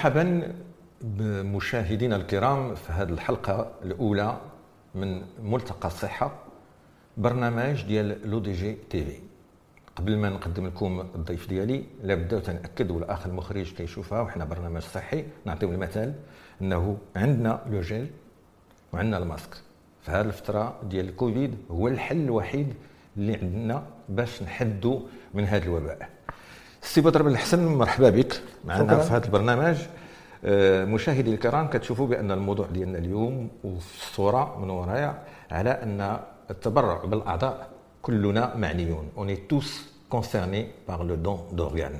مرحبا بمشاهدينا الكرام في هذه الحلقة الأولى من ملتقى الصحة برنامج ديال L'ODJ TV. قبل ما نقدم لكم الضيف ديالي لابد تنأكد والأخ المخرج كيشوفها وحنا برنامج صحي نعطيو المثال أنه عندنا le gel وعندنا الماسك. في هذه الفترة ديال الكوفيد هو الحل الوحيد اللي عندنا باش نحدوا من هذا الوباء. سي بدر بلحسن مرحبا بك. معنا في هذا البرنامج. آه، مشاهدي الكرام كتشوفوا بأن الموضوع ديالنا اليوم وفي الصورة من ورايا على أن التبرع بالأعضاء كلنا معنيون. on est tous concernés par le don d'organes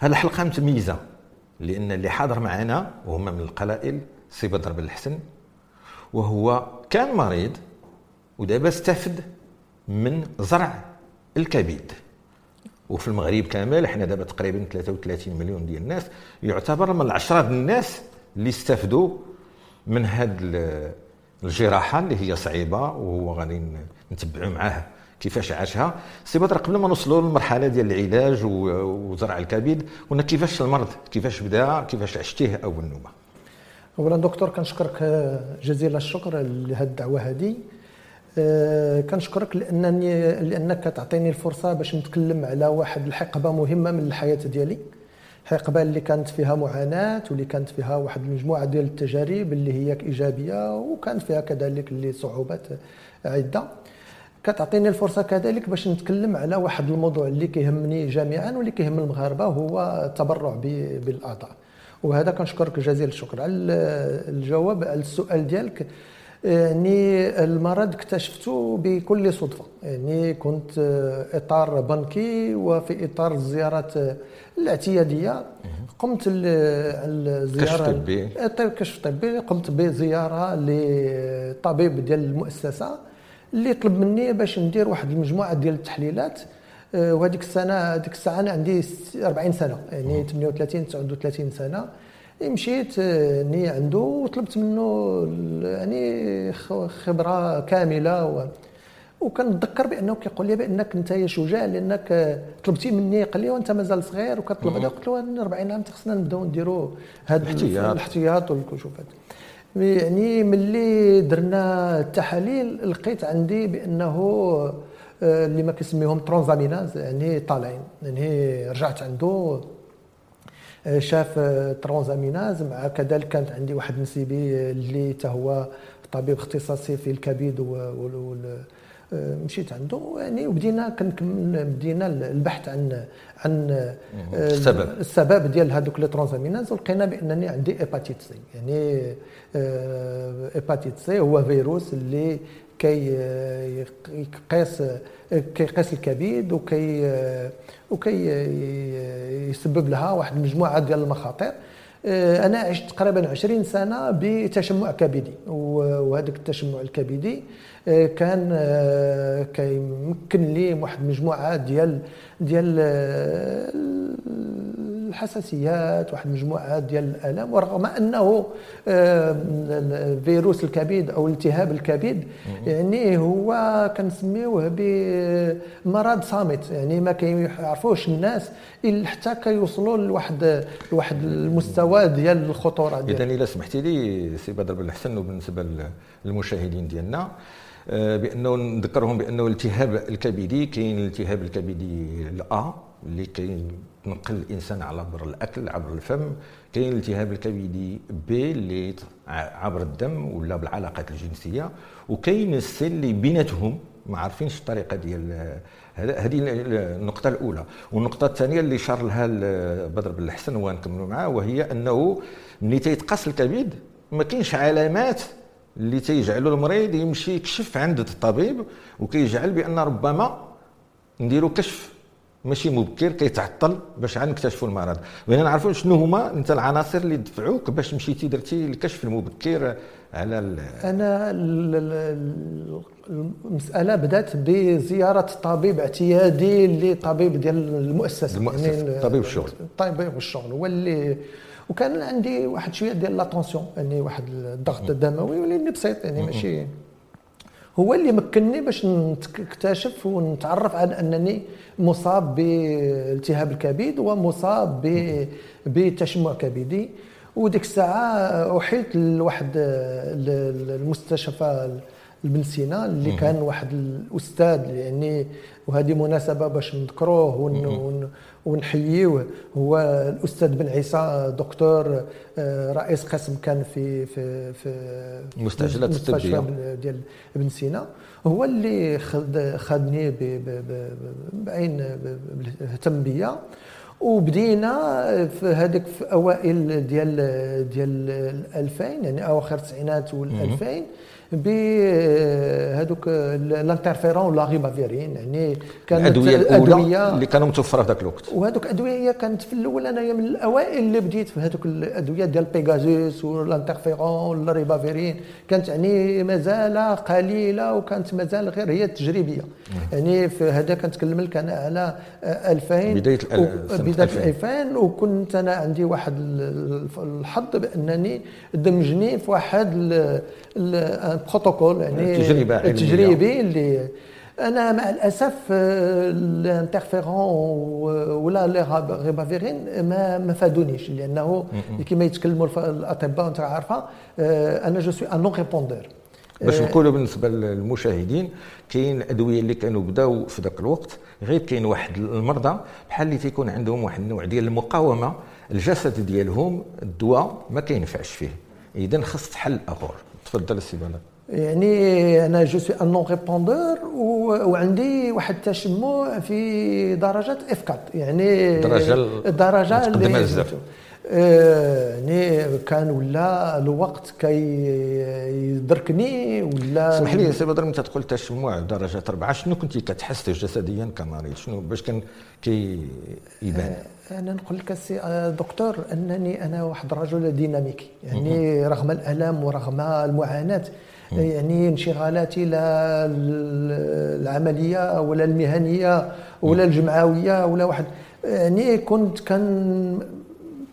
هذه الحلقة متميزة لأن اللي حاضر معنا وهما من القلائل سي بدر بلحسن وهو كان مريض ودابا استفد من زرع الكبد. وفي المغرب كامل إحنا دابا تقريبا 33 مليون ديال الناس. يعتبر من العشرة الناس اللي استفدوا من هذه الجراحة اللي هي صعيبة وهو غادي نتبعوا معاه كيفاش عاشها. سي بدر قبل ما نوصلوا للمرحلة ديال العلاج وزرع الكبد قلنا كيفاش المرض كيفاش بدأ كيفاش عشتيه أول نوبة؟ اولا دكتور كنشكرك جزيل الشكر لهذه الدعوة هذه كنشكرك لانني لأنك تعطيني الفرصة باش نتكلم على واحد الحقبة مهمة من الحياة ديالي. حقبة اللي كانت فيها معاناة واللي كانت فيها واحد المجموعة ديال التجارب اللي هي إيجابية وكانت فيها كذلك اللي صعوبات عدة. كتعطيني الفرصة كذلك باش نتكلم على واحد الموضوع اللي كيهمني جميعا واللي كيهم المغاربة هو التبرع بالأعضاء. وهذا كنشكرك جزيل الشكر. على الجواب على السؤال ديالك يعني المرض اكتشفته بكل صدفة. يعني كنت إطار بنكي وفي إطار الزيارات الاعتيادية. قمت الزياره كشف طبي كشف طبي قمت بزيارة لطبيب ديال المؤسسة اللي طلب مني باش ندير واحد المجموعة ديال التحليلات. وهذيك السنة هذيك الساعة أنا عندي 40 سنة. يعني 38 39 سنة. مشيت اني عنده وطلبت منه يعني خبرة كاملة و وكنتذكر بأنه كيقول لي بأنك أنت شجاع لأنك طلبتي مني قال لي وأنت مازال صغير وكطلب هذا قلت له 40 عام خصنا نبداو نديروا هذا الاحتياط. الاحتياط والكشوفات يعني ملي درنا التحاليل لقيت عندي بأنه اللي ما كيسميهم transaminases يعني طالعين يعني رجعت عنده شاف transaminases مع كذلك كانت عندي واحد نسيبي اللي حتى هو طبيب اختصاصي في الكبد و مشيت عنده. يعني وبدينا كنكمل بدينا البحث عن عن السبب. السبب ديال هذوك les transaminases ولقينا بأنني عندي hépatite C. يعني hépatite C هو فيروس اللي كي يقيس كيقيس الكبد وكي وكي يسبب لها واحد المجموعة ديال المخاطر. أنا عشت تقريبا 20 سنة بتشمع كبدي وهذاك التشمع الكبدي كان كيمكن لي واحد المجموعة ديال ديال الحساسيات واحد المجموعة ديال الالام ورغم أنه فيروس الكبد أو التهاب الكبد يعني هو كنسميوه بمرض صامت. يعني ما كيعرفوش الناس إلا حتى كيوصلوا لواحد لواحد المستوى ديال الخطورة ديال اذا إلا سمحتي لي سي بدر بن الحسن وبالنسبة للمشاهدين ديالنا بأنه نذكرهم بأنه الالتهاب الكبدي كاين الالتهاب الكبدي الا اللي كينقل الإنسان عبر الأكل عبر الفم كاين الالتهاب الكبدي بي اللي عبر الدم ولا بالعلاقات الجنسية. وكاين السي اللي بيناتهم ما عارفينش الطريقة ديال هذه النقطة الأولى. والنقطة الثانية اللي شار لها بدر بن الحسن ونكملوا معاه وهي أنه ملي تيتقاس الكبد ما كاينش علامات اللي تيجعلوا المريض يمشي يكشف عند الطبيب وكيجعل بأن ربما نديروا كشف. ماشي مبكر كيتعطل باش عاد نكتشفوا المرض. بغينا نعرفوا شنو هما انت العناصر اللي دفعوك باش مشيتي درتي الكشف المبكر على أنا المسألة بدأت بزيارة طبيب اعتيادي لطبيب ديال المؤسسة. المؤسسة يعني طبيب الشغل. طبيب الشغل. هو اللي وكان عندي واحد شوية ديال لاتونسيون يعني واحد الضغط الدموي ولاني بسيط يعني ماشي هو اللي مكنني باش نكتشف ونتعرف على أنني مصاب بالتهاب الكبد ومصاب بتشمع كبدي. وديك الساعة احيلت لواحد المستشفى بن سينا اللي كان واحد الأستاذ يعني وهذه مناسبة باش نذكروه ون ونحييه هو الأستاذ بن عيسى دكتور آه، رئيس قسم كان في في في مستشفى الطبية. ديال ابن سينا. هو اللي خدني بعين اهتم بيا وبدينا في هذيك في أوائل ديال ديال 2000 يعني أواخر التسعينات وال2000 بهذوك ال interféron ولا ribavirine يعني كانت الأدوية الأولى اللي كانوا متوفرة في ذاك الوقت. وهذوك الأدوية هي كانت في الأول انايا من الأوائل اللي بديت في هذوك الأدوية ديال بيغازوس وال interféron ولا ribavirine كانت يعني مازال قليلة وكانت مازال غير هي تجريبيه يعني في هذا كنتكلم لك أنا على 2000 بداية بداية 2000 وكنت أنا عندي واحد الحظ بأنني دمجني في واحد بروتوكول يعني تجربه تجريبي اللي أنا مع الأسف ال interféron ولا les ribavirines ما ما فادونيش لأنه كما يتكلموا الأطباء أنت عارفة أنا je suis un non-répondeur باش نقولوا بالنسبة للمشاهدين كاين الادويه اللي كانوا بداوا في ذاك الوقت غير كاين واحد المرضى بحال اللي تيكون عندهم واحد النوع ديال المقاومة الجسد ديالهم الدواء ما كينفعش فيه. اذا خص حل اخر تفضل السي يعني أنا je suis un non-répondeur وعندي واحد التشمع في درجة F4 يعني الدرجه الدرجه اللي آه، يعني كان ولا الوقت كي يدركني ولا اسمح لي سي بدر انت تقول تشمع درجة اربعه شنو كنتي كتحس جسديا كمريض شنو باش كان كيبان آه، أنا نقول لك السي آه، دكتور أنني أنا واحد الرجل dynamique. يعني رغم الألم ورغم المعاناة يعني انشغالاتي لا العملية ولا المهنية ولا الجمعوية ولا واحد. يعني كنت كان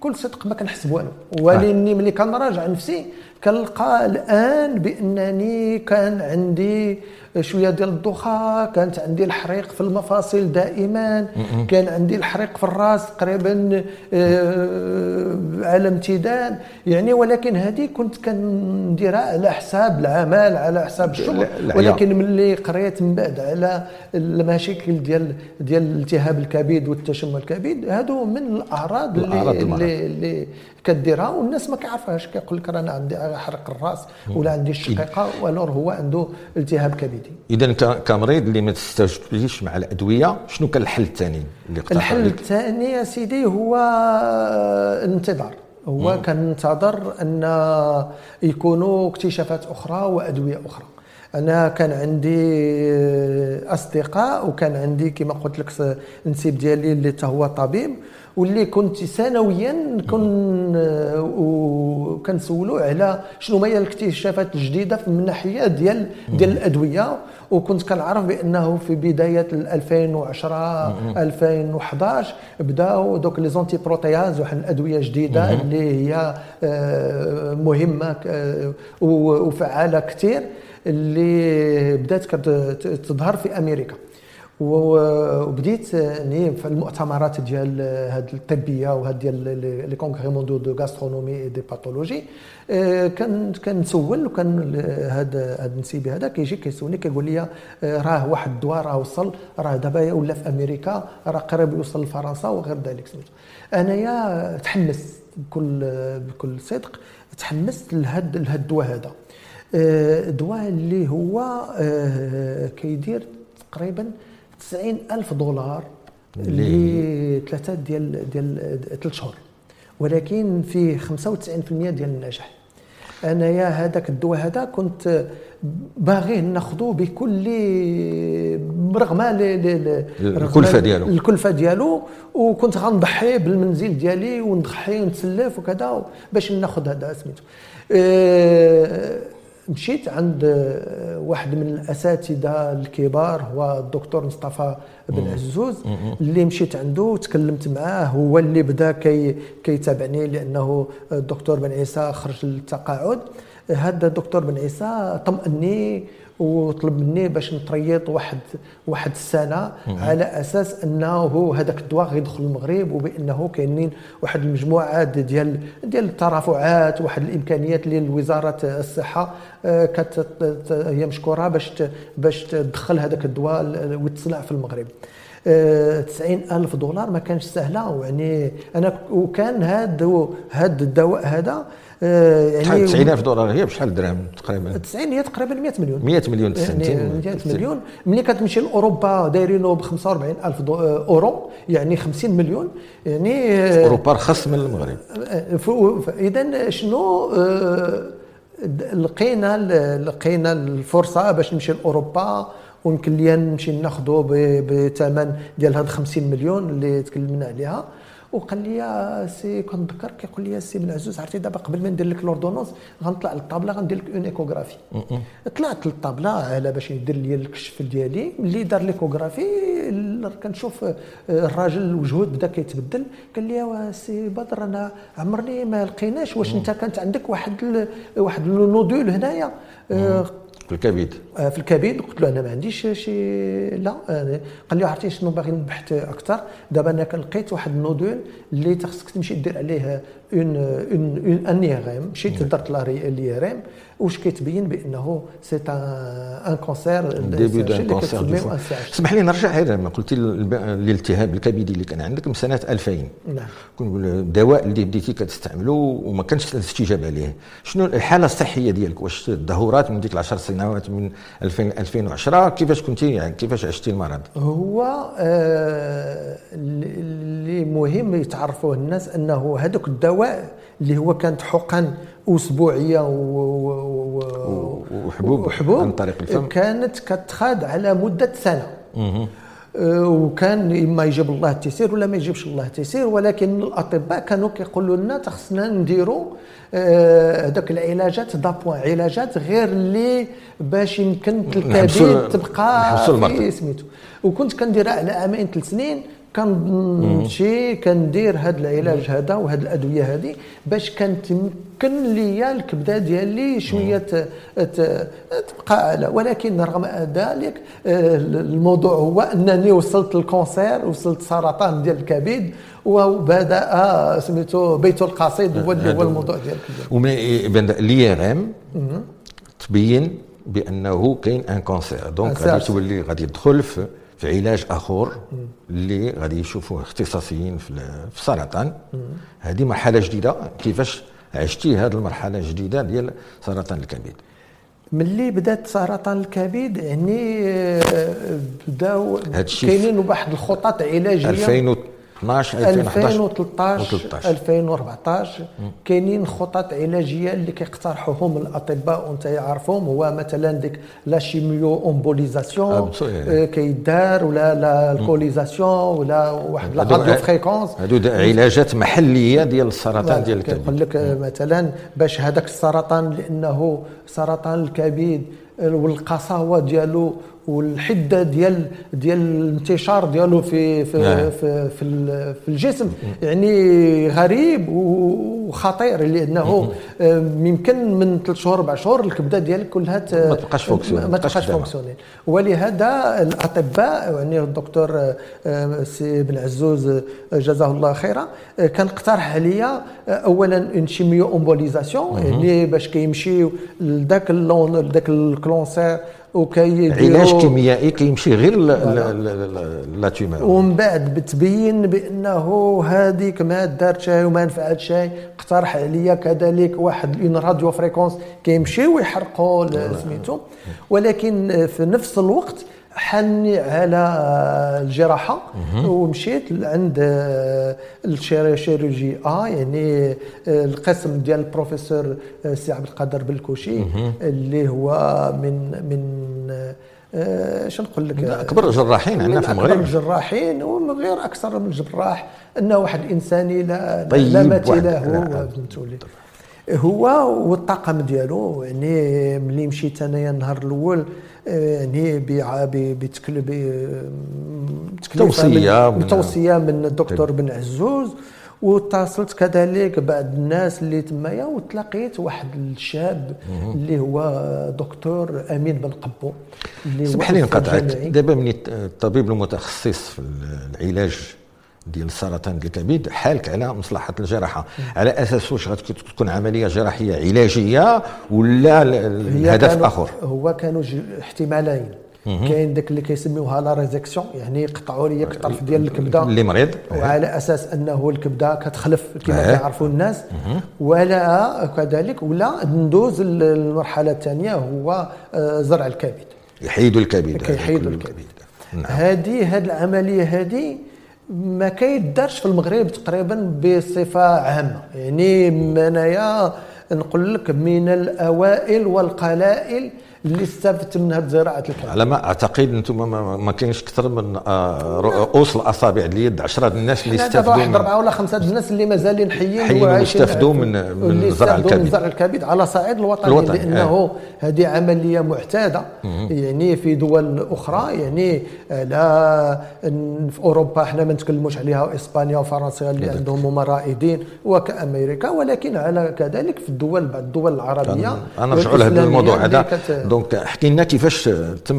بكل صدق ما كنحس بوالو ولاني ملي كنراجع نفسي كنلقى الآن بأنني كان عندي شوية ديال الضخه كانت عندي الحريق في المفاصل دائما كان عندي الحريق في الراس تقريبا آه، على امتداد. يعني ولكن هذه كنت كنديرها على حساب العمل على حساب الشغل ولكن ملي قريت من بعد على المشاكل ديال ديال التهاب الكبد والتشمع الكبد هادو من الأعراض اللي, اللي, اللي كديرها والناس ما كيعرفهاش كيقول لك أنا عندي حرق الرأس ولا عندي الشقيقة والور هو عنده التهاب كبدي. اذا كمريض اللي ما تستجبليش مع الأدوية شنو كان الحل الثاني اللي الحل الثاني يا سيدي هو الانتظار هو كننتظر أن يكونوا اكتشافات أخرى وأدوية أخرى. أنا كان عندي أصدقاء وكان عندي كما قلت لك النسيب ديالي اللي هو طبيب. واللي كنت سنويا كن وكنسولو على شنو هي الاكتشافات الجديدة من الناحيه ديال ديال الأدوية. وكنت كنعرف بأنه في بداية 2010 2011 بداوا دوك لي زونتي بروتياز واحد الادويه جديده اللي هي آه، مهمة وفعالة كثير اللي بدات كتظهر في أمريكا. وبديت يعني في المؤتمرات ديال هاد الطبية وهاد ديال les congrès de gastro-entérologie d'hépatologie كان كنسول وكان هاد هاد النسيبي هذا كيجي كيسولني كيقول لي راه واحد الدواء راه وصل راه دابا ولا في أمريكا راه قريب يوصل لفرنسا وغير ذلك. سميتو أنايا تحمست بكل بكل صدق تحمست لهاد لهاد الدواء هذا. الدواء اللي هو كيدير تقريبا 90 ألف دولار لثلاثة ديال ديال ثلاث شهور. ولكن فيه 95% ديال النجاح. أنايا هذاك الدواء هذا كنت باغيه ناخذه بكل رغم الكلفة ديالو. الكلفة ديالو وكنت غنضحي بالمنزل ديالي ونضحي ونتسلف وكذا باش ناخذ هذا سميتو. أه مشيت عند واحد من الأساتذة الكبار هو الدكتور مصطفى بن عزوز اللي مشيت عنده تكلمت معاه هو اللي بدا كي كيتابعني لأنه الدكتور بن عيسى خرج للتقاعد. هذا الدكتور بن عيسى طمئني وطلب مني باش نطريط واحد واحد السنة على أساس أنه هذاك الدواء غيدخل المغرب وبأنه كاينين واحد المجموعة ديال ديال الترافعات واحد الإمكانيات اللي وزاره الصحة آه، كانت هي مشكورة باش باش تدخل هذاك الدواء ويتصنع في المغرب. 90 آه، ألف دولار ما كانش سهلة يعني أنا وكان هذا هذا الدواء هذا آه، يعني 90000 دولار هي بشحال درهم تقريبا؟ 90 هي تقريبا 100 مليون. 100 مليون يعني 100 مليون. ملي كتمشي لأوروبا دايرينه ب 45000 أورو يعني 50 مليون. يعني أوروبا رخص من المغرب. اذا شنو لقينا لقينا الفرصة باش نمشي لأوروبا. ويمكن لي نمشي ناخذه بثمن ديال هاد 50 مليون اللي تكلمنا عليها. وقال لي سي كنتذكر كيقول لي سي بن عزوز عرفتي دابا قبل ما ندير لك l'ordonnance غنطلع لل table غندير لك une échographie. طلعت لل table على باش يدير لي الكشف ديالي. ملي دار l'échographie كنشوف الراجل وجهه بدا كيتبدل. قال لي سي بدر أنا عمرني ما لقيناش واش انت كانت عندك واحد واحد ال nodule هنايا. في الكبد. آه، في الكبد. قلت له أنا ما عنديش شي لا. آه، قال لي عرفتي شنو باغي نبحث أكثر؟ دابا أنا لقيت واحد ال nodule اللي خصك تمشي دير عليه un un un IRM مشيت درت l'IRM واش كيتبين بأنه c'est un cancer début d'un cancer اسمح لي نرجع غير ما قلتي الالتهاب الكبدي اللي كان عندك من سنه 2000 نعم الدواء اللي بديتي كتستعملو وما كانش الاستجابه ليه شنو الحاله الصحيه ديالك واش الظهورات من ديك 10 سنوات من 2000 2010 كيفاش كنتي يعني كيفاش عشتي المرض هو آه اللي مهم يتعرفوه الناس انه هذاك الدواء اللي هو كانت حقن أسبوعية وحبوب, وحبوب عن طريق الفم. كانت كتخاد على مدة سنة. أه، وكان اما يجيب الله التيسير ولا ما يجيبش الله التيسير ولكن الأطباء كانوا كيقولوا لنا خصنا نديروا أه، هذوك العلاجات دابوان علاجات غير اللي باش يمكن الكبد تبقى في سميتو. وكنت كنديرها على عامين ثلاث سنين كنمشي كندير هذا العلاج هذا وهذه الأدوية هذه باش كنتمكن ليا الكبدة ديالي شوية تبقى على ولكن رغم ذلك آه، الموضوع هو أنني وصلت للكونسير وصلت سرطان ديال الكبد وبدأ سميتو بيت القصيد هو اللي هو الموضوع ديال الكبد l'IRM تبين بأنه كاين un cancer donc غادي تولي غادي تدخل في في علاج آخر اللي غادي يشوفوه اختصاصيين في السرطان هذه مرحلة جديدة. كيفاش عشتي هذه المرحلة الجديدة ديال سرطان الكبد؟ ملي بدات سرطان الكبد يعني بداو كاينين واحد الخطط علاجية. 2012 2013 2014 كاينين خطط علاجية اللي كيقترحوهم الأطباء وانت عارفهم هو مثلا ديك la chimio-embolisation آه، كيدار ولا l'alcoolisation ولا واحد la radiofréquence. هادو علاجات محلية ديال السرطان ديال الكبد كيقول لك مثلا باش هذاك السرطان لأنه سرطان الكبد والقساوه ديالو والحدة ديال ديال الانتشار ديالو في في نعم. في, في, في الجسم. يعني غريب وخطير لأنه يمكن من ثلاث شهور أربع شهور الكبدة ديالك كلها ما تبقاش fonctionnelle ما تبقاش fonctionnelle ولهذا الأطباء يعني الدكتور آه، سي بن عزوز آه، جزاه الله خيرا آه، كان اقترح عليا اولا une chimio-embolisation يعني باش كيمشيو لذاك لذاك ال cancer وكي علاج كيميائي كيمشي غير la tumeur ومن بعد بتبين بأنه هذيك ما دارت شيء وما نفعت شيء اقترح عليا كذلك واحد une radiofréquence كيمشيو يحرقوا سميتو ولكن في نفس الوقت حني على الجراحة ومشيت عند ال chirurgien آ يعني القسم ديال البروفيسور سي عبد القادر بالكوشي اللي هو من من اش نقول لك؟ أكبر الجراحين عندنا في المغرب. أكبر الجراحين ومن غير أكثر من جراح. انه واحد الانساني لا طيب لا. مثيل له هو والطاقم ديالو يعني ملي مشيت أنايا النهار الأول يعني بتكلف توصية بتوصيه من الدكتور بن عزوز واتصلت كذلك بعض الناس اللي تمايا وتلاقيت واحد الشاب اللي هو دكتور أمين بن قبو اللي سمح لي دابا من الطبيب المتخصص في العلاج ديال السرطان ديال الكبد حالك على مصلحة الجراحة. على أساس واش غتكون عملية جراحية علاجية ولا الهدف آخر؟ هو كانوا احتمالين. كاين داك اللي كيسميوها لا ريزيكسيون يعني يقطعوا لي الطرف ديال الكبدة. اللي مريض وعلى أساس أنه الكبدة كتخلف كما كيعرفوا الناس. ولا كذلك ولا ندوز المرحله الثانية هو آه، زرع الكبد. يحيدوا الكبد. كيحيدوا الكبد. نعم. هذه هذه العملية هذه ما كيدارش في المغرب تقريبا بصفة عامة. يعني انايا نقول لك من الأوائل والقلائل اللي استفدت من هذه زراعة الكلام على ما أعتقد أنتم ما, ما كاينش أكثر من آه، رؤوس الاصابع اليد 10 الناس اللي استفدوا واحد أربعة ولا خمسة الناس اللي مازالين حيين واستفدوا من من زرع الكبد من زرع الكبد على صعيد الوطني الوطن. لأنه آه. هذه عملية معتادة. يعني في دول أخرى يعني لا في أوروبا إحنا ما نتكلموش عليها اسبانيا وفرنسا اللي عندهم ممرائدين وكأمريكا ولكن على كذلك في الدول بعض الدول العربية. أنا نرجعوا لهذا الموضوع. هذا دونك احكي لنا كيفاش تم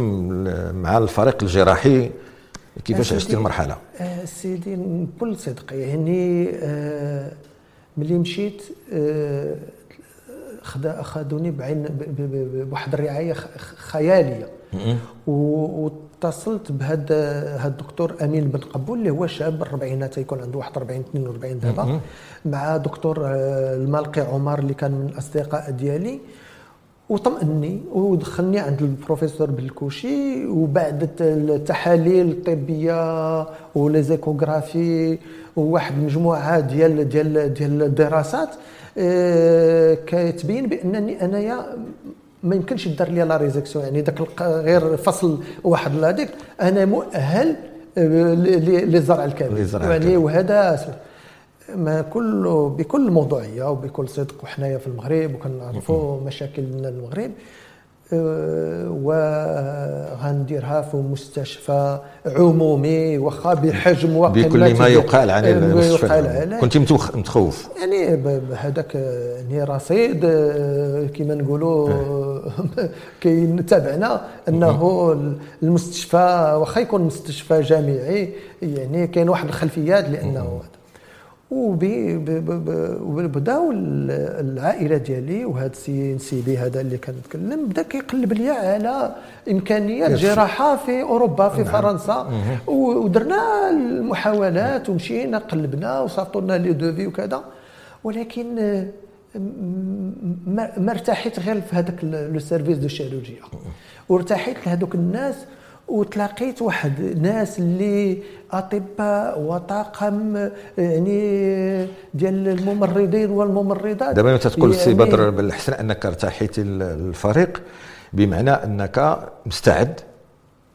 مع الفريق الجراحي كيفاش عشتي المرحلة؟ آه، سيدي بكل صدق. يعني آه، ملي مشيت آه، اخذوني بعين بواحد الرعاية خيالية. واتصلت بهذا هذا الدكتور أمين بن قبول اللي هو شاب الاربعينات يكون عنده 41 42 دابا. مع دكتور المالقي عمر اللي كان من الأصدقاء ديالي. وطمئني ودخلني عند البروفيسور بالكوشي وبعد التحاليل الطبية و les échographies وواحد المجموعه ديال ديال ديال الدراسات آه، كتبين بأنني أنايا ما يمكنش يدار لي la résection. يعني ذاك غير فصل واحد هذيك أنا مؤهل آه، لزرع الكبد يعني وهذا ما كل بكل موضوعية وبكل صدق وحنايا في المغرب وكنعرفوا مشاكلنا المغرب. أه، وغنديرها في مستشفى عمومي واخا بحجم بكل ما يقال عن المستشفى كنت متخوف. يعني بهذاك يعني رصيد أه، كما نقولوا كاين تابعنا أنه المستشفى واخا يكون مستشفى جامعي يعني كاين واحد الخلفيات لأنه وبداو العائله ديالي وهذا السي هذا اللي كنتكلم بدا كيقلب لي على امكانيات جراحه في أوروبا في نعم. فرنسا. ودرنا المحاولات ومشينا قلبنا وصافطوا لنا les devis وكذا. ولكن ما ارتحيت غير في هذاك le service de chirurgie وارتحيت لهذوك الناس وتلاقيت واحد ناس اللي أطباء وطاقم يعني ديال الممرضين والممرضات. دابا أنت تقول يعني سي بدر بالحسن أنك ارتحيتي الفريق بمعنى أنك مستعد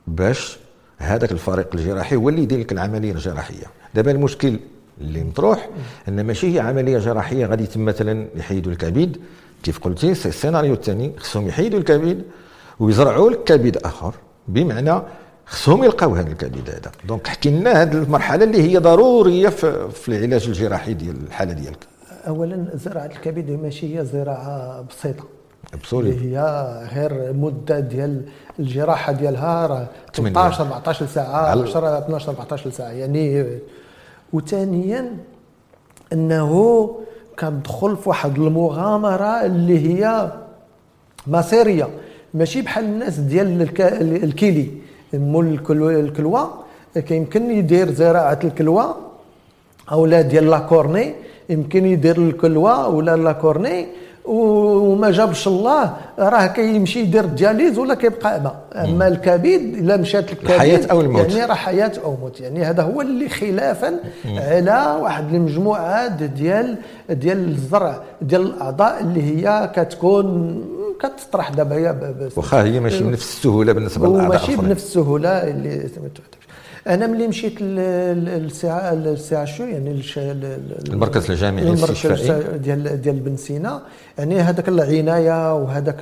باش هذاك الفريق الجراحي هو اللي يدير لك العملية الجراحية. دابا المشكل اللي مطروح أن ماشي هي عملية جراحية غادي يتم مثلا يحيدوا الكبد كيف قلتي السيناريو الثاني خصهم يحيدوا الكبد ويزرعوا لك كبد آخر. بمعنى خصهم يلقاو هذا الكبد هذا. دونك حكي لنا هذه المرحلة اللي هي ضرورية في, في العلاج الجراحي ديال الحالة ديالك. اولا زراعة الكبد ماشي هي زراعة بسيطة. بسوري هي غير مدة ديال الجراحة ديالها راه 13 14 ساعة 10 12 14 ساعة يعني وثانيا أنه كندخل في واحد المغامرة اللي هي مصيريه ماشي بحال الناس ديال الكيلي. مول الكلوة كيمكن يدير زراعة الكلوة أو لا ديال la cornée يمكن يدير الكلوة ولا la cornée وما جابش الله راه كيمشي يدير ال dialyse ولا كيبقى ما أما الكبد الا مشات الكبد الحياة أو الموت. يعني راه حياة أو موت. يعني هذا هو اللي خلافا على واحد المجموعات ديال ديال الزرع ديال الأعضاء اللي هي كتكون كتطرح دابا هي واخا هي ماشي بنفس السهولة بالنسبة للأعضاء ماشي بنفس السهولة اللي أنا ملي مشيت للسي شو يعني المركز الجامعي المركز ديال ديال بن سينا. يعني هذاك العناية وهذاك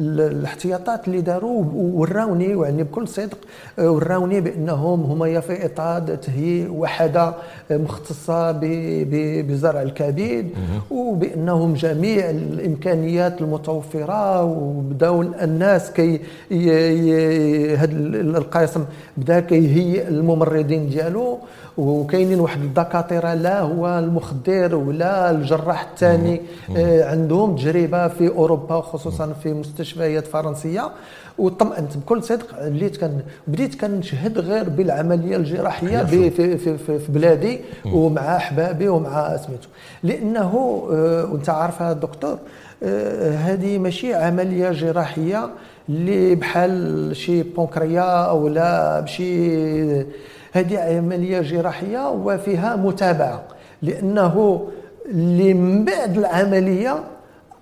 الاحتياطات اللي داروا وراوني يعني بكل صدق وراوني بأنهم هما في اطار تهيئ وحدة مختصة بزرع الكبد وبأنهم جميع الإمكانيات المتوفرة وبداو الناس كي هذا القاسم بدأ كيهيئ الممرضين ديالو وكاينين واحد الدكاترة لا هو المخدر ولا الجراح الثاني عندهم تجربة في أوروبا وخصوصا في مستشفيات فرنسية. وطمأنت بكل صدق وليت كان بديت كنشهد غير بالعملية الجراحية في, في, في, في بلادي ومع أحبابي ومع سميتو لأنه آه وأنت عارفها الدكتور آه هذه ماشي عملية جراحية اللي بحال شي بونكريا أو لا بشي هذه عملية جراحية وفيها متابعة. لأنه اللي من بعد العملية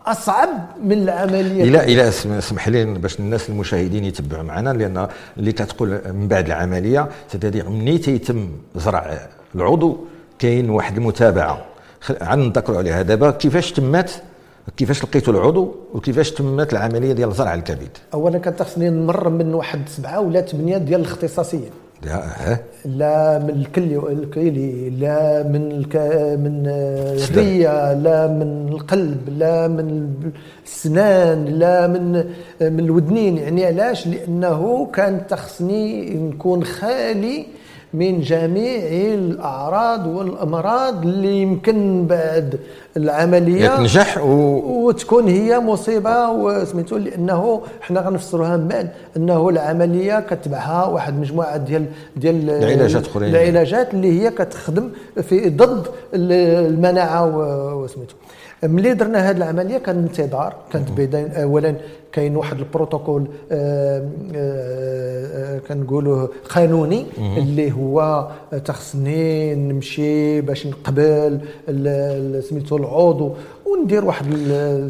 أصعب من العملية إلى إلى اسمح لي باش الناس المشاهدين يتبعوا معنا لأن اللي كتقول من بعد العملية سيتادير ملي تيتم زرع العضو كاين واحد المتابعة. نذكروا عليها. دابا كيفاش تمات كيفاش لقيتوا العضو وكيفاش تمت العملية ديال زرع الكبد؟ اولا كان خصني نمر من واحد سبعة ولا ثمانيه ديال الاختصاصيين. لا لا من الكلي الكلي لا من الك... من الريه لا من القلب لا من السنان لا من من الودنين. يعني علاش؟ لأنه كان تخصني نكون خالي من جميع الأعراض والأمراض اللي يمكن بعد العملية. تنجح و... وتكون هي مصيبة وسميتو لأنه حنا غنفسروها من بعد أنه العملية كتبعها واحد مجموعة ديال ديال العلاجات اخرين العلاجات اللي هي كتخدم في ضد المناعة وسميتو. ملي درنا هذه العملية كان انتظار كانت بداية اولا كاين واحد البروتوكول آه، كنقولوا قانوني اللي هو تخصني نمشي باش نقبل سميتو العضو وندير واحد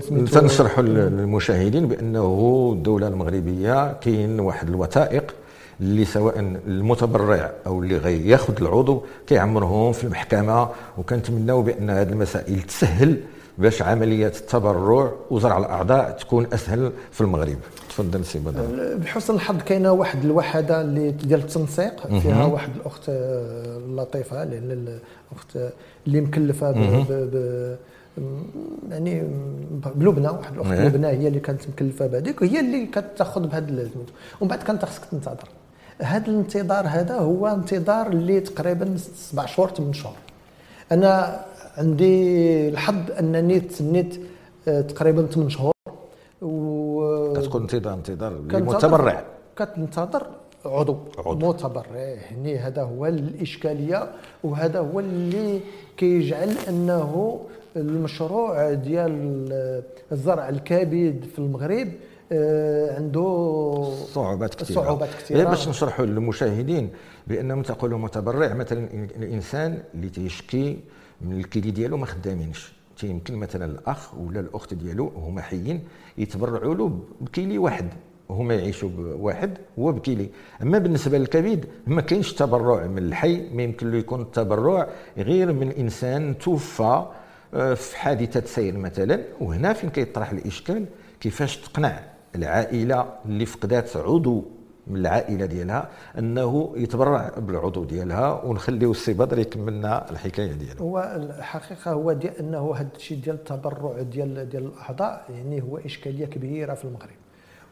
سميتو تنشرحوا للمشاهدين بأنه الدولة المغربية كاين واحد الوثائق اللي سواء المتبرع أو اللي غياخذ العضو كيعمرهم في المحكمة وكنتمناو بأن هذه المسائل تسهل باش عملية التبرع وزرع الأعضاء تكون أسهل في المغرب. تفضل سي بدر. بحسن الحظ كاينة واحد الوحدة اللي ديال التنسيق فيها واحد الأخت لطيفة لأن الأخت اللي مكلفة ب, يعني بلبنى واحد الأخت إيه. لبنى هي اللي كانت مكلفة بهذيك وهي اللي كتاخذ بهذا ومن بعد كانت خصك تنتظر. هذا الانتظار هذا هو انتظار اللي تقريبا سبع شهور ثمان شهور. أنا عندي الحظ أنني تسنيت آه، تقريبا 8 شهور. و كتكون انتظار انتظار متبرع كتنتظر. عضو, عضو. متبرع. يعني هذا هو الإشكالية وهذا هو اللي كيجعل أنه المشروع ديال الزرع الكبد في المغرب آه، عنده صعوبات كثيرة. صعوبات كثيرة. باش نشرحوا للمشاهدين بأنهم تقولوا متبرع مثلا الإنسان اللي تيشكي من الكيلي ديالو ما خدامينش. تيمكن مثلا الأخ ولا الأخت ديالو هما حيين يتبرعوا له بكيلي واحد. هما يعيشوا بواحد هو بكيلي. أما بالنسبة للكبد ما كاينش تبرع من الحي ما يمكن له يكون التبرع غير من إنسان توفى آه، في حادثة سير مثلا. وهنا فين كيطرح الإشكال؟ كيفاش تقنع العائلة اللي فقدات عضو؟ من العائلة ديالها أنه يتبرع بالعضو ديالها ونخليو السي بدر يكمل لنا الحكاية ديالو. هو الحقيقة هو ديال أنه هذا الشيء ديال التبرع ديال ديال الأعضاء يعني هو إشكالية كبيرة في المغرب.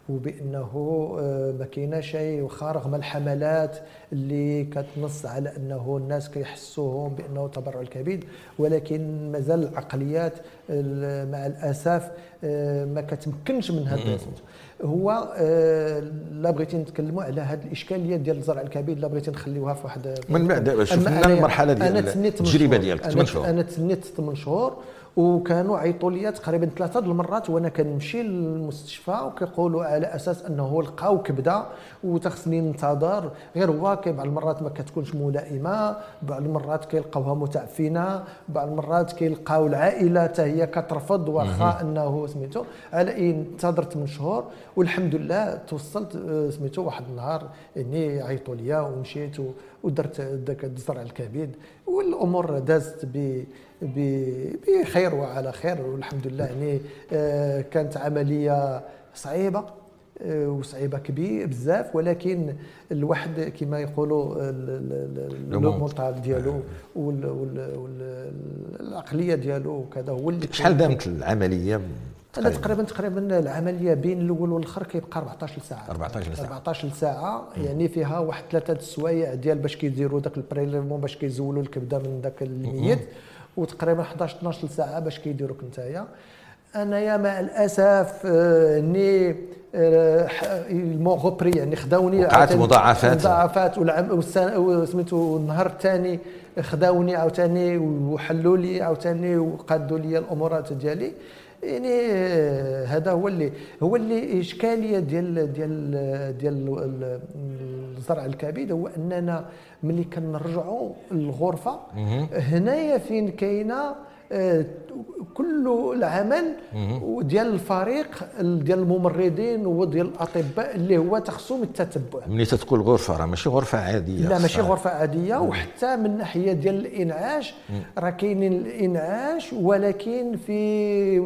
وبأنه آه، ما كايناش شيء وخارج من الحملات اللي كتنص على أنه الناس كيحسوهم بأنه تبرع الكبد. ولكن مازال العقليات مع الأسف آه، ما كتمكنش من هذا هو آه، لا بغيتي نتكلموا على هذه الإشكالية ديال زرع الكبد لا بغيتي نخليوها في واحد من بعد شفنا المرحله ديال التجربة ديالك 8 شهور. أنا تسنيت 8 شهور. وكانوا عيطوا لي تقريبا ثلاثة المرات وأنا كنمشي للمستشفى وكيقولوا على أساس أنه لقاو كبده وتخصني ننتظر غير هو بعض المرات ما كتكونش ملائمة بعض المرات كيلقاوها متعفنة بعض المرات كيلقاو العائلة حتى هي كترفض واخا أنه سميتو. على إي انتظرت من شهور والحمد لله توصلت آه، سميتو واحد النهار إني عيطوا لي ومشيت ودرت ذاك الزرع الكبد والأمور دازت بخير وعلى خير والحمد لله يعني آه، كانت عملية صعيبة آه، وصعيبة كبير بزاف ولكن الواحد كما يقولوا ال mental ديالو والعقليه ديالو وكذا هو اللي شحال دامت العملية؟ أنا تقريبا. تقريبا العملية بين الأول والآخر كيبقى 14 ساعه 14 ساعه 14 ساعه يعني فيها واحد ثلاثة السوايع ديال باش كيديروا ذاك ال prélèvement باش كيزولوا الكبدة من ذاك الميت وتقريبا 11 12 ساعه باش كيديروك نتايا. أنايا مع الأسف آه، ني المون آه، غوبري يعني خداوني وقعت مضاعفات. مضاعفات سميتو النهار الثاني خداوني عاوتاني وحلوا لي عاوتاني وقادوا لي الأمورات ديالي. يعني آه، هذا هو اللي هو اللي إشكالية ديال ديال ديال الزرع الكبد هو أننا ملي كنرجعوا للغرفة هنايا فين كاينة كل العمل ديال الفريق ديال الممرضين وديال الأطباء اللي هو تخصهم التتبع. ملي تقول غرفة راه ماشي غرفة عادية لا ماشي غرفة عادية وحتى من ناحية ديال الإنعاش راه كاينين الإنعاش ولكن في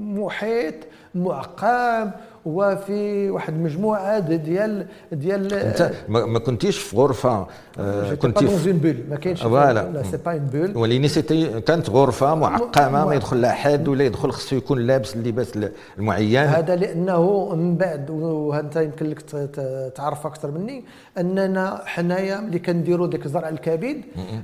محيط معقم وفي واحد المجموعه ديال ديال أنت ما كنتيش في غرفة آه كنت في bulle ما كاينش voilà c'est pas une bulle ولكن c'était كانت غرفة معقمة ما يدخل لا حد ولا يدخل خصو يكون لابس اللباس المعين. هذا لأنه من بعد وانت يمكن لك تعرف أكثر مني أننا حنايا ملي كنديروا ديك زرع الكبد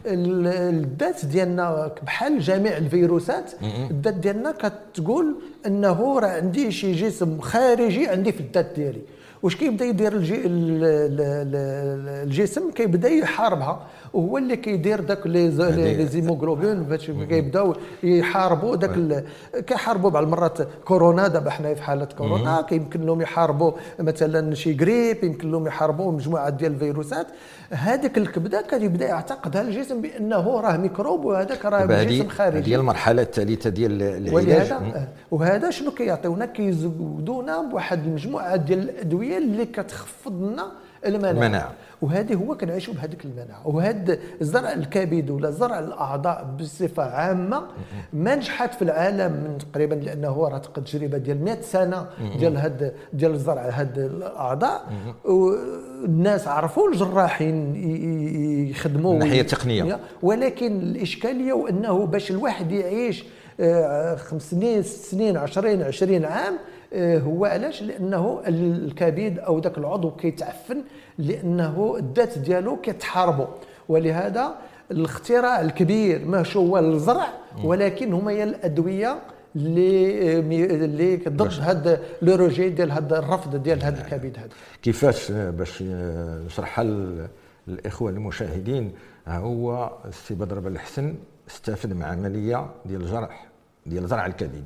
الذات ديالنا بحال جميع الفيروسات الذات ديالنا كتقول أنه راه عندي شي جسم خارجي عندي في الذات ديالي. واش كيبدا يدير الجسم؟ كيبدا يحاربها. وهو اللي كيدير داك لي زيموغلوبين باش كيبداو يحاربوا داك كيحاربوا بعض المرات كورونا دابا حنا في حالة كورونا كيمكن لهم يحاربوا مثلا شي غريب يمكن لهم يحاربوا مجموعة ديال الفيروسات. هذيك الكبدة كيبدا يعتقدها الجسم بأنه راه ميكروب وهذاك راه جسم خارجي. هذه المرحلة الثالثة ديال العلاج. ولهذا وهذا شنو كيعطيونا؟ كيزودونا بواحد المجموعة ديال الأدوية اللي كتخفض لنا المناعة, المناعة. وهذه هو كنعيشوا بهذيك المناعة. وهذا زرع الكبد ولا زرع الأعضاء بصفة عامة ما نجحت في العالم من تقريبا لأنه راه تجربة ديال 100 سنة ديال هاد ديال زرع هاد الأعضاء. والناس عرفوا الجراحين يخدموا من الناحيه التقنيه ولكن الإشكالية وأنه باش الواحد يعيش آه، خمس سنين ست سنين 20 20 عام آه، هو علاش؟ لأنه الكبد أو ذاك العضو كيتعفن لأنه الذات ديالو كتحاربه ولهذا الاختراع الكبير ماشي هو الزرع ولكن هما هي الأدوية اللي اللي ضد هذا لو روجي ديال هذا الرفض ديال هذا الكبد هذا كيفاش باش نشرحها للإخوة المشاهدين هو السي بدر بن الحسن استفد من عملية ديال الجرح ديال زرع الكبد.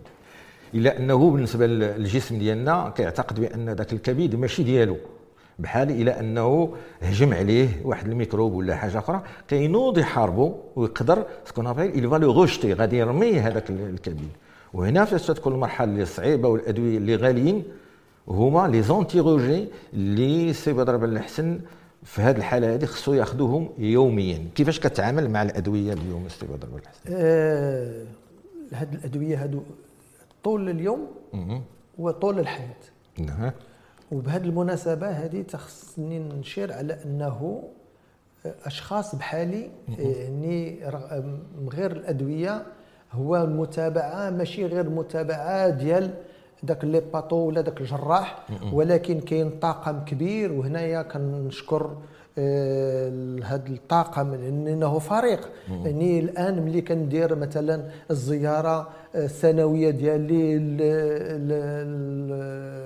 إلا أنه بالنسبة للجسم ديالنا كيعتقد بأن ذاك الكبد ماشي ديالو. بحال إلى أنه هجم عليه واحد الميكروب ولا حاجة أخرى كينوض يحاربه ويقدر سكون ابيل il va le غادي يرمي هذاك الكبد وهنا فاش تكون المرحله اللي صعيبه والأدوية اللي غاليين هما لي زونتيروجي اللي سي بدر بن الحسن في هذه الحالة هذه خصو ياخذوهم يوميا. كيفاش كتعامل مع الأدوية اليوم سي بدر بن الحسن؟ آه هذه الأدوية هذو طول اليوم وطول الحياة. نعم. وبهذه المناسبة هذه تخصني نشير على أنه أشخاص بحالي يعني من غير الأدوية هو المتابعة ماشي غير متابعة ديال داك l'hépato ولا داك الجراح ولكن كاين طاقم كبير وهنايا كنشكر هذا الطاقم لأنه فريق. يعني الآن ملي كندير مثلا الزيارة السنويه ديالي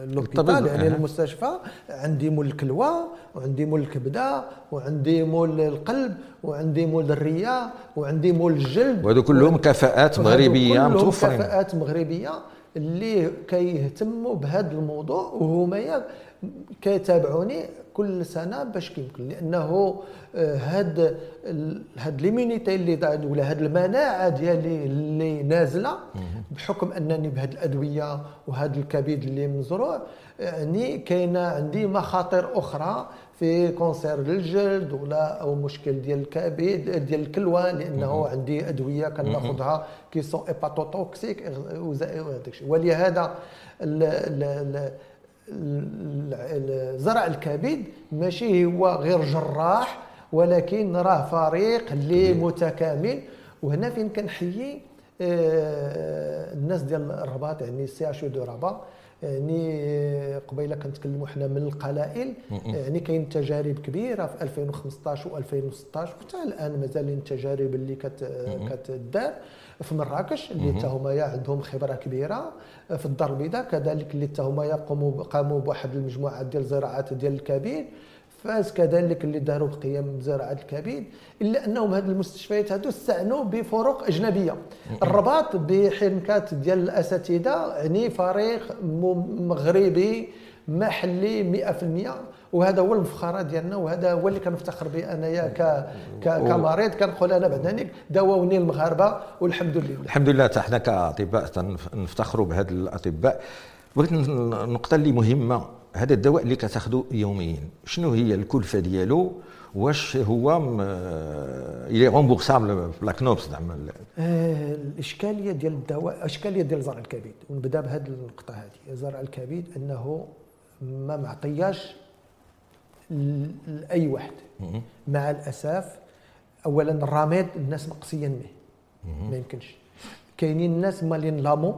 ل l'hôpital يعني المستشفى عندي مول الكلوه وعندي مول الكبده وعندي مول القلب وعندي مول الريه وعندي مول الجلد. وهذو كلهم كفاءات مغربية متوفرين. كفاءات مغربية اللي كيهتموا بهذا الموضوع وهما كيتابعوني كل سنة باش كيمكن لأنه هاد هاد l'immunité اللي ولا هاد المناعة ديالي اللي نازلة بحكم أنني بهاد الأدوية وهاد الكبد اللي مزروع يعني كاينة عندي مخاطر أخرى في cancer الجلد ولا أو مشكل ديال الكبد ديال الكلوة لأنه عندي أدوية كناخذها qui sont hépatotoxiques ولهذا زرع الكبد ماشي هو غير جراح ولكن راه فريق اللي متكامل وهنا فين كنحيي آه، الناس ديال الرباط يعني ال CH de Rabat. يعني قبيلة كنتكلموا حنا من القلائل. يعني كاين تجارب كبيرة في 2015 و2016 وحتى الآن مازالين التجارب اللي كتدار. في مراكش اللي حتى هما عندهم خبرة كبيرة. في الدار البيضاء كذلك اللي حتى هما قاموا بواحد المجموعه ديال الزراعات ديال الكبد فاس كذلك اللي داروا بقيم زراعة الكبد إلا أنهم هذه المستشفيات هذو استعنوا بفرق أجنبية. الرباط بحنكات ديال الأساتذة يعني فريق مغربي محلي 100% وهذا هو المفخره ديالنا وهذا هو اللي كنفتخر به أنايا ك كمريض. كنقول أنا بعد داووني المغاربة والحمد لله. الحمد لله. حتى حنا كأطباء نفتخروا بهاد الأطباء. بغيت النقطه اللي مهمة. هذا الدواء اللي كتاخذه يوميا. شنو هي الكلفة ديالو؟ واش هو الي رومبورسابل بلا كنوبس زعما الإشكالية ديال الدواء الاشكاليه ديال زرع الكبد. ونبدأ بهذه النقطة هذه. زرع الكبد أنه ما معطياش لأي واحد. مع الاسف اولا الرماد الناس مقصيين به. ما يمكنش. كاينين الناس مالين لامو.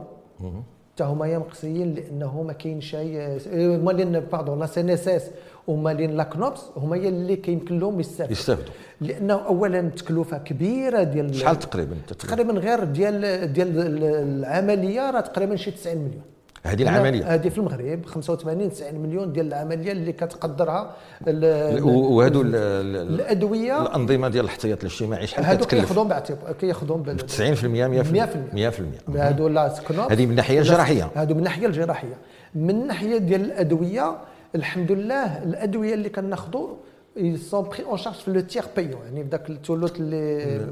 حتى هما مقصيين لأنه ما كاين شيء مالين باردون لا سي اس اس ومالين لاكنوبس هما هي اللي كيمكن لهم يستافدوا. يستافدوا. لأنه اولا تكلفة كبيرة ديال شحال تقريبا؟ تقريبا. غير ديال ديال العملية راه تقريبا شي 90 مليون. هذه العملية. هذه في المغرب 85 90 مليون ديال العملية اللي كتقدرها وهادو الأدوية. الأنظمة ديال الاحتياط الاجتماعي شحال هادو كياخذوهم باعتبار كياخذوهم ب 90% 100% 100% هادو لا هذه من الناحيه الجراحيه هادو من الناحيه الجراحية. من الناحيه ديال الأدوية الحمد لله الأدوية اللي كناخذوا ils sont pris en charge في لو تيغ بايون يعني بداك الثلث اللي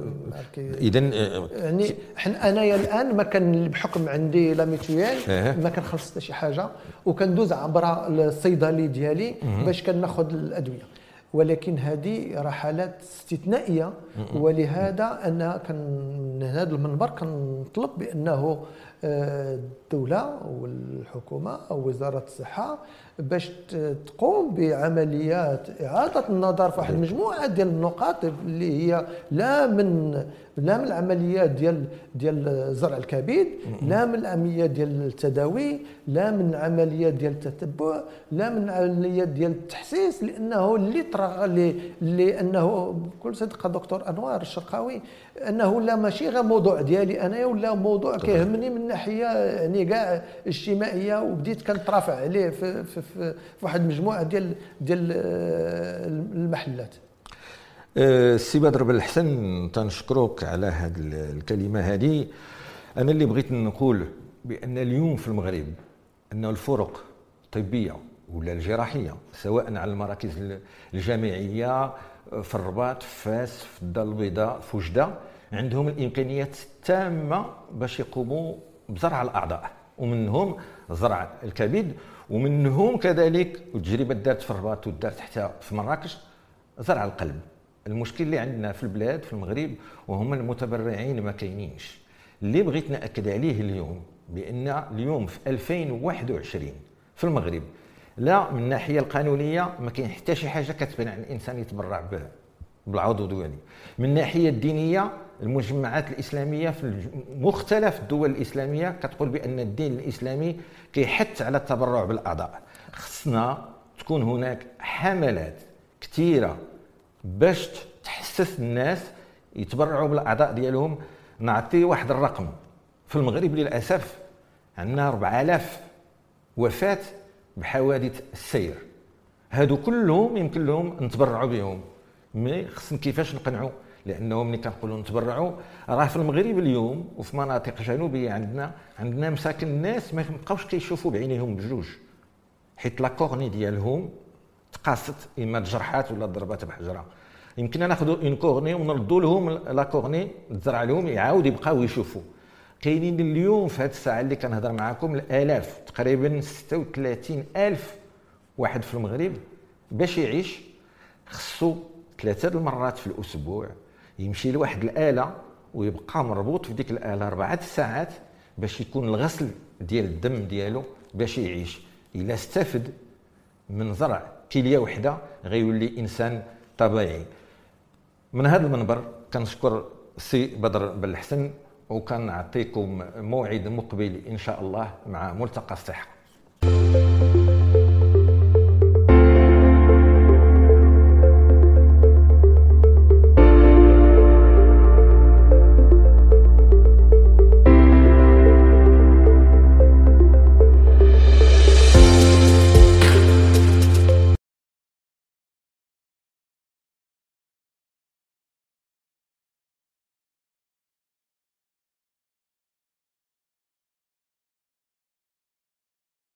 اذا يعني حنا أنايا الآن ما كان بحكم عندي لا ميتويال ما كنخلص حتى شي حاجة وكندوز عبر الصيدلي ديالي باش كناخذ الأدوية. ولكن هذه راه حالات استثنائيه ولهذا أنا كان من هذا المنبر كنطلب بأنه الدولة والحكومة أو وزارة الصحة باش تقوم بعمليات إعادة النظر في واحد المجموعه ديال النقاط اللي هي لا من لا من العمليات ديال ديال زرع الكبد لا من العمليات ديال التداوي لا من عمليات ديال التتبع لا من عمليات ديال التحسيس لأنه اللي طرا لأنه بكل صدق دكتور أنوار الشرقاوي أنه لا ماشي غير موضوع ديالي أنايا ولا موضوع كيهمني من ناحية يعني كاع اجتماعية وبديت كنترافع عليه في, في, في, في واحد المجموعه ديال ديال المحلات. السي أه، بدر بن الحسن تنشكرك على هذه الكلمة هذه. أنا اللي بغيت نقول بأن اليوم في المغرب أن الفرق الطبيه ولا الجراحية سواء على المراكز الجامعية في الرباط في فاس في الدار البيضاء في وجدة عندهم الإمكانيات التامة باش يقوموا بزرع الأعضاء ومنهم زرع الكبد ومنهم كذلك التجربه دارت في الرباط ودارت حتى في مراكش زرع القلب. المشكل اللي عندنا في البلاد في المغرب وهم المتبرعين ما كاينينش. اللي بغيت نأكد عليه اليوم بأن اليوم في 2021 في المغرب لا من الناحية القانونية ما كاين حتى شي حاجة كتبان على الإنسان يتبرع بالعضو ديالي. من الناحية الدينية المجمعات الإسلامية في مختلف الدول الإسلامية كتقول بأن الدين الإسلامي كيحث على التبرع بالأعضاء. خصنا تكون هناك حملات كثيرة باش تحسس الناس يتبرعوا بالأعضاء ديالهم. نعطي واحد الرقم. في المغرب للأسف عندنا 4000 وفاة بحوادث السير. هادو كلهم يمكن لهم نتبرعوا بهم. mais خصنا كيفاش نقنعوا؟ لأنه ملي كنقولوا نتبرعوا راه في المغرب اليوم وفي مناطق جنوبية عندنا عندنا مساكن الناس ما بقاوش كيشوفوا بعينيهم بجوج. حيت la cornée ديالهم تقاست إما تجرحات ولا ضربات بحجرة. يمكن ناخذوا une cornée ونردوا لهم la cornée تزرع لهم يعاود يبقاو يشوفوا. كاينين اليوم في هذه الساعة اللي كنهضر معكم الآلاف تقريبا 36 ألف واحد في المغرب باش يعيش. خصو ثلاثة المرات في الأسبوع. يمشي لواحد الآلة ويبقى مربوط في ديك الآلة أربعة ساعات باش يكون الغسل ديال الدم ديالو باش يعيش. إلا استفد من زرع كليه وحدة غيولي إنسان طبيعي. من هذا المنبر كنشكر سي بدر بالحسن وكنعطيكم موعد مقبل إن شاء الله مع ملتقى الصحة.